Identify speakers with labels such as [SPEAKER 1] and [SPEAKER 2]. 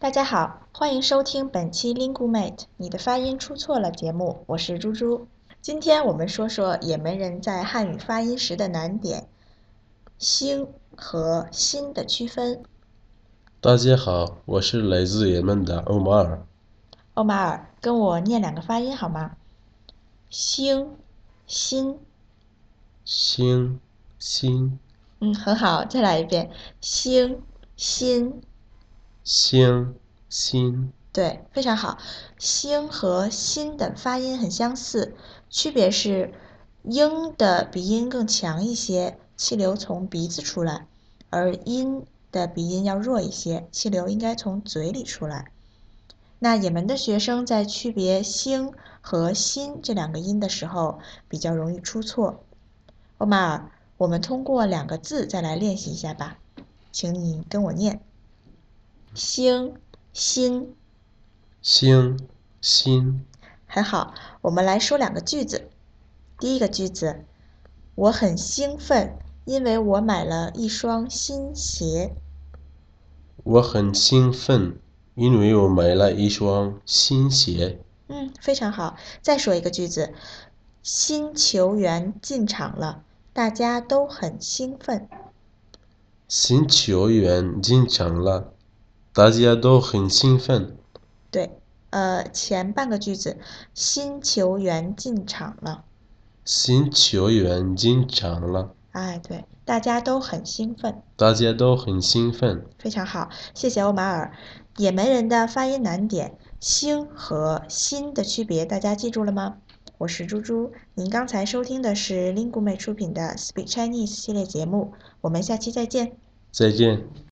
[SPEAKER 1] 大家好，欢迎收听本期 Linguamate，你的发音出错了节目，我是猪猪。今天我们说说也门人在汉语发音时的难点，星和心的区分。
[SPEAKER 2] 大家好，我是来自也门的欧马尔。
[SPEAKER 1] 欧马尔，跟我念两个发音好吗？星，心，
[SPEAKER 2] 星，心，
[SPEAKER 1] 嗯，很好，再来一遍，星，心，
[SPEAKER 2] 星，心，
[SPEAKER 1] 对，非常好。星和心的发音很相似，区别是英的鼻音更强一些，气流从鼻子出来，而音的鼻音要弱一些，气流应该从嘴里出来。那也门的学生在区别星和心这两个音的时候，比较容易出错。欧马尔，我们通过两个字再来练习一下吧，请你跟我念：星。心，
[SPEAKER 2] 星，心，
[SPEAKER 1] 很好。我们来说两个句子。第一个句子，我很兴奋，因为我买了一双新鞋。
[SPEAKER 2] 我很兴奋，因为我买了一双新鞋。
[SPEAKER 1] 嗯，非常好。再说一个句子，新球员进场了，大家都很兴奋。
[SPEAKER 2] 新球员进场了。大家都很兴奋。
[SPEAKER 1] 对，呃，前半个句子，新球员进场了。
[SPEAKER 2] 新球员进场了。
[SPEAKER 1] 哎，对，大家都很兴奋。
[SPEAKER 2] 大家都很兴奋。
[SPEAKER 1] 非常好，谢谢欧马尔。也门人的发音难点，星和新的区别，大家记住了吗？我是猪猪，您刚才收听的是 Linguamate 出品的 Speak Chinese 系列节目，我们下期再见。
[SPEAKER 2] 再见。